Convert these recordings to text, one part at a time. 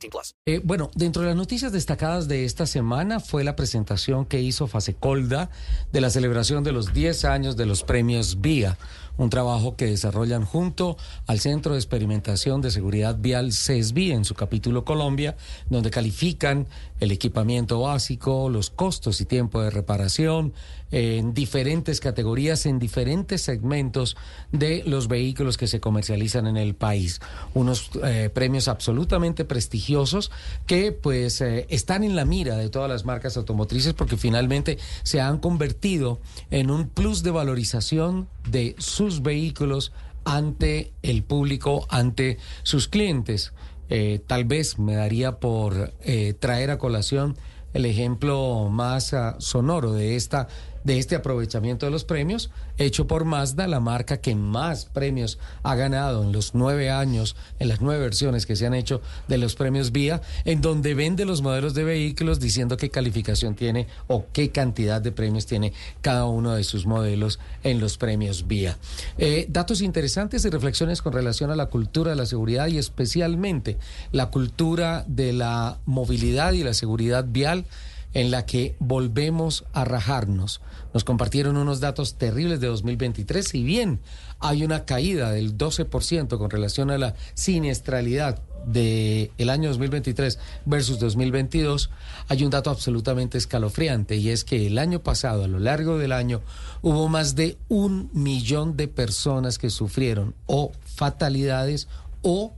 18 plus. Eh, bueno, dentro de las noticias destacadas de esta semana fue la presentación que hizo Fasecolda de la celebración de los 10 años de los premios VIA, un trabajo que desarrollan junto al Centro de Experimentación de Seguridad Vial CESBI en su capítulo Colombia, donde califican el equipamiento básico, los costos y tiempo de reparación en diferentes categorías, en diferentes segmentos de los vehículos que se comercializan en el país. Unos eh, premios absolutamente prestigiosos que pues eh, están en la mira de todas las marcas automotrices porque finalmente se han convertido en un plus de valorización de sus vehículos ante el público, ante sus clientes. Eh, tal vez me daría por eh, traer a colación el ejemplo más uh, sonoro de esta de este aprovechamiento de los premios hecho por Mazda, la marca que más premios ha ganado en los nueve años, en las nueve versiones que se han hecho de los premios Vía, en donde vende los modelos de vehículos diciendo qué calificación tiene o qué cantidad de premios tiene cada uno de sus modelos en los premios Vía. Eh, datos interesantes y reflexiones con relación a la cultura de la seguridad y especialmente la cultura de la movilidad y la seguridad vial en la que volvemos a rajarnos. Nos compartieron unos datos terribles de 2023, si bien hay una caída del 12% con relación a la siniestralidad del el año 2023 versus 2022, hay un dato absolutamente escalofriante y es que el año pasado, a lo largo del año, hubo más de un millón de personas que sufrieron o fatalidades o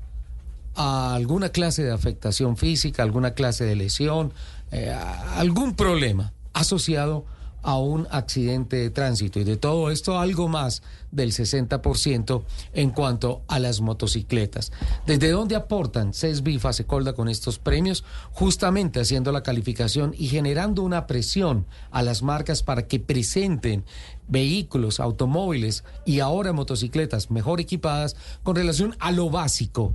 alguna clase de afectación física, alguna clase de lesión, eh, algún problema asociado a un accidente de tránsito y de todo esto algo más del 60% en cuanto a las motocicletas. ¿Desde dónde aportan CESBI y Fasecolda con estos premios? Justamente haciendo la calificación y generando una presión a las marcas para que presenten vehículos, automóviles y ahora motocicletas mejor equipadas con relación a lo básico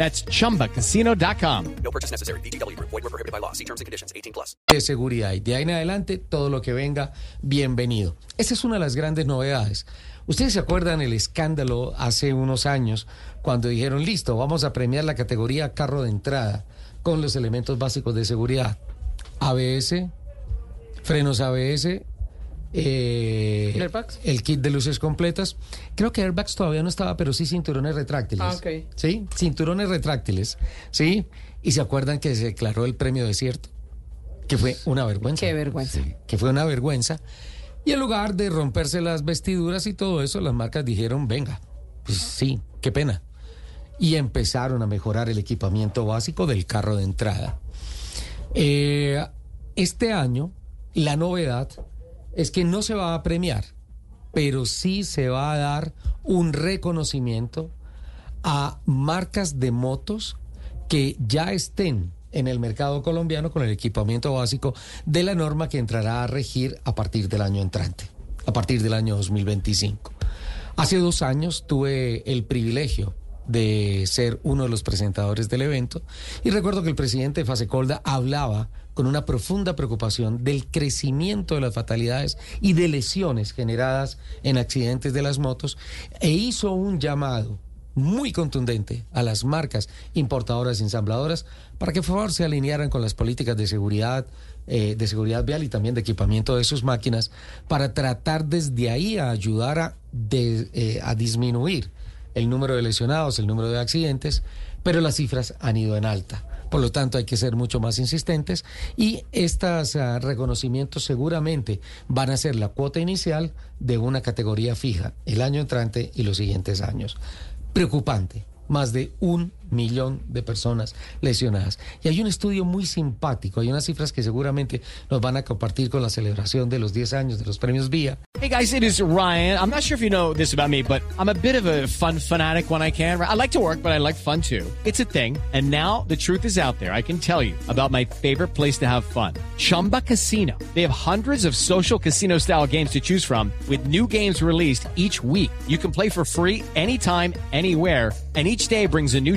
That's chumbacasino.com. No purchase necessary. BGW. Void were prohibited by law. See terms and conditions. 18 plus. de seguridad. Y de ahí en adelante, todo lo que venga, bienvenido. Esa es una de las grandes novedades. Ustedes se acuerdan el escándalo hace unos años cuando dijeron, listo, vamos a premiar la categoría carro de entrada con los elementos básicos de seguridad. ABS, frenos ABS, eh, ¿Airbags? el kit de luces completas. Creo que airbags todavía no estaba, pero sí cinturones retráctiles. Ah, ok. Sí, cinturones retráctiles. Sí, y se acuerdan que se declaró el premio desierto, que fue una vergüenza. Qué vergüenza. Sí, que fue una vergüenza. Y en lugar de romperse las vestiduras y todo eso, las marcas dijeron, venga, pues sí, qué pena. Y empezaron a mejorar el equipamiento básico del carro de entrada. Eh, este año, la novedad es que no se va a premiar, pero sí se va a dar un reconocimiento a marcas de motos que ya estén en el mercado colombiano con el equipamiento básico de la norma que entrará a regir a partir del año entrante, a partir del año 2025. Hace dos años tuve el privilegio de ser uno de los presentadores del evento. Y recuerdo que el presidente de Fasecolda hablaba con una profunda preocupación del crecimiento de las fatalidades y de lesiones generadas en accidentes de las motos e hizo un llamado muy contundente a las marcas importadoras y ensambladoras para que por favor se alinearan con las políticas de seguridad, eh, de seguridad vial y también de equipamiento de sus máquinas para tratar desde ahí a ayudar a, eh, a disminuir el número de lesionados, el número de accidentes, pero las cifras han ido en alta. por lo tanto hay que ser mucho más insistentes y estos uh, reconocimientos seguramente van a ser la cuota inicial de una categoría fija el año entrante y los siguientes años. Preocupante, más de un millón de personas lesionadas. Y hay un estudio muy simpático, hay unas cifras que seguramente nos van a compartir con la celebración de los 10 años de los premios VIA. Hey guys, it is Ryan. I'm not sure if you know this about me, but I'm a bit of a fun fanatic when I can. I like to work, but I like fun too. It's a thing. And now the truth is out there. I can tell you about my favorite place to have fun. Chumba Casino. They have hundreds of social casino style games to choose from with new games released each week. You can play for free anytime, anywhere, and each day brings a new